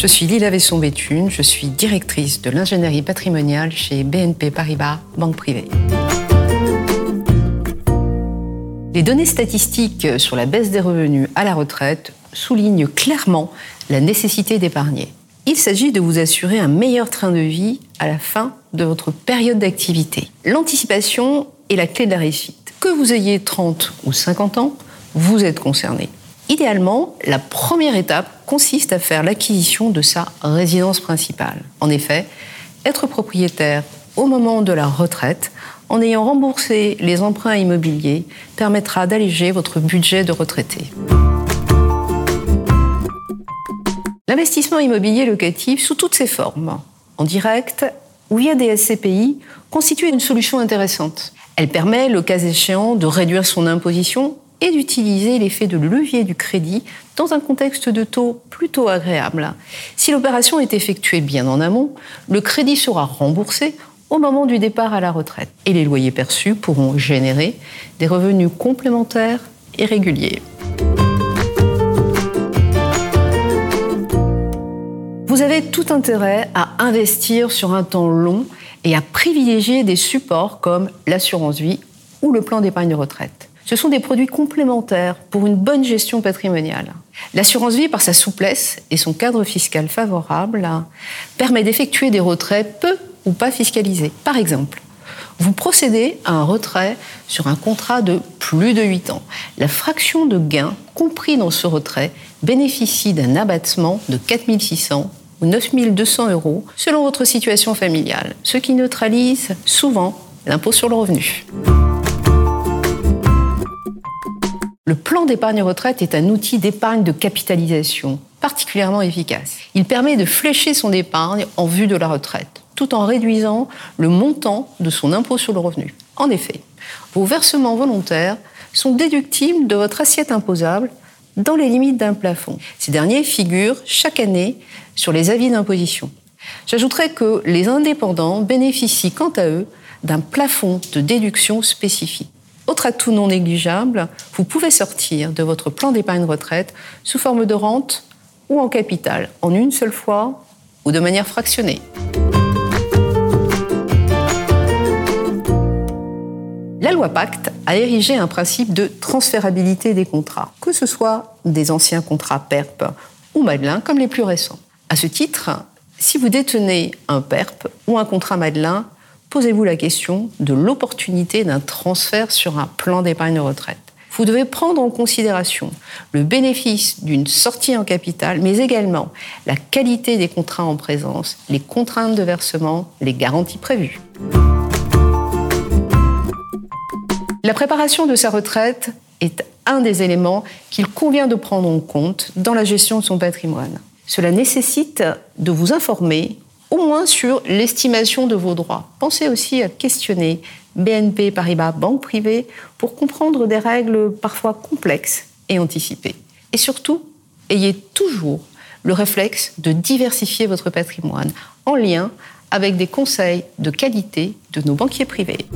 Je suis Lila Vesson-Béthune, je suis directrice de l'ingénierie patrimoniale chez BNP Paribas, banque privée. Les données statistiques sur la baisse des revenus à la retraite soulignent clairement la nécessité d'épargner. Il s'agit de vous assurer un meilleur train de vie à la fin de votre période d'activité. L'anticipation est la clé de la réussite. Que vous ayez 30 ou 50 ans, vous êtes concerné. Idéalement, la première étape consiste à faire l'acquisition de sa résidence principale. En effet, être propriétaire au moment de la retraite, en ayant remboursé les emprunts immobiliers, permettra d'alléger votre budget de retraité. L'investissement immobilier locatif sous toutes ses formes, en direct ou via des SCPI, constitue une solution intéressante. Elle permet, le cas échéant, de réduire son imposition et d'utiliser l'effet de levier du crédit dans un contexte de taux plutôt agréable. Si l'opération est effectuée bien en amont, le crédit sera remboursé au moment du départ à la retraite et les loyers perçus pourront générer des revenus complémentaires et réguliers. Vous avez tout intérêt à investir sur un temps long et à privilégier des supports comme l'assurance vie ou le plan d'épargne retraite. Ce sont des produits complémentaires pour une bonne gestion patrimoniale. L'assurance vie, par sa souplesse et son cadre fiscal favorable, permet d'effectuer des retraits peu ou pas fiscalisés. Par exemple, vous procédez à un retrait sur un contrat de plus de 8 ans. La fraction de gain compris dans ce retrait bénéficie d'un abattement de 4600 ou 9200 euros selon votre situation familiale, ce qui neutralise souvent l'impôt sur le revenu. Le plan d'épargne retraite est un outil d'épargne de capitalisation particulièrement efficace. Il permet de flécher son épargne en vue de la retraite, tout en réduisant le montant de son impôt sur le revenu. En effet, vos versements volontaires sont déductibles de votre assiette imposable dans les limites d'un plafond. Ces derniers figurent chaque année sur les avis d'imposition. J'ajouterai que les indépendants bénéficient quant à eux d'un plafond de déduction spécifique. Autre atout non négligeable, vous pouvez sortir de votre plan d'épargne retraite sous forme de rente ou en capital, en une seule fois ou de manière fractionnée. La loi Pacte a érigé un principe de transférabilité des contrats, que ce soit des anciens contrats PERP ou Madelin comme les plus récents. À ce titre, si vous détenez un PERP ou un contrat Madelin, posez-vous la question de l'opportunité d'un transfert sur un plan d'épargne retraite. Vous devez prendre en considération le bénéfice d'une sortie en capital, mais également la qualité des contrats en présence, les contraintes de versement, les garanties prévues. La préparation de sa retraite est un des éléments qu'il convient de prendre en compte dans la gestion de son patrimoine. Cela nécessite de vous informer au moins sur l'estimation de vos droits. Pensez aussi à questionner BNP Paribas Banque Privée pour comprendre des règles parfois complexes et anticipées. Et surtout, ayez toujours le réflexe de diversifier votre patrimoine en lien avec des conseils de qualité de nos banquiers privés.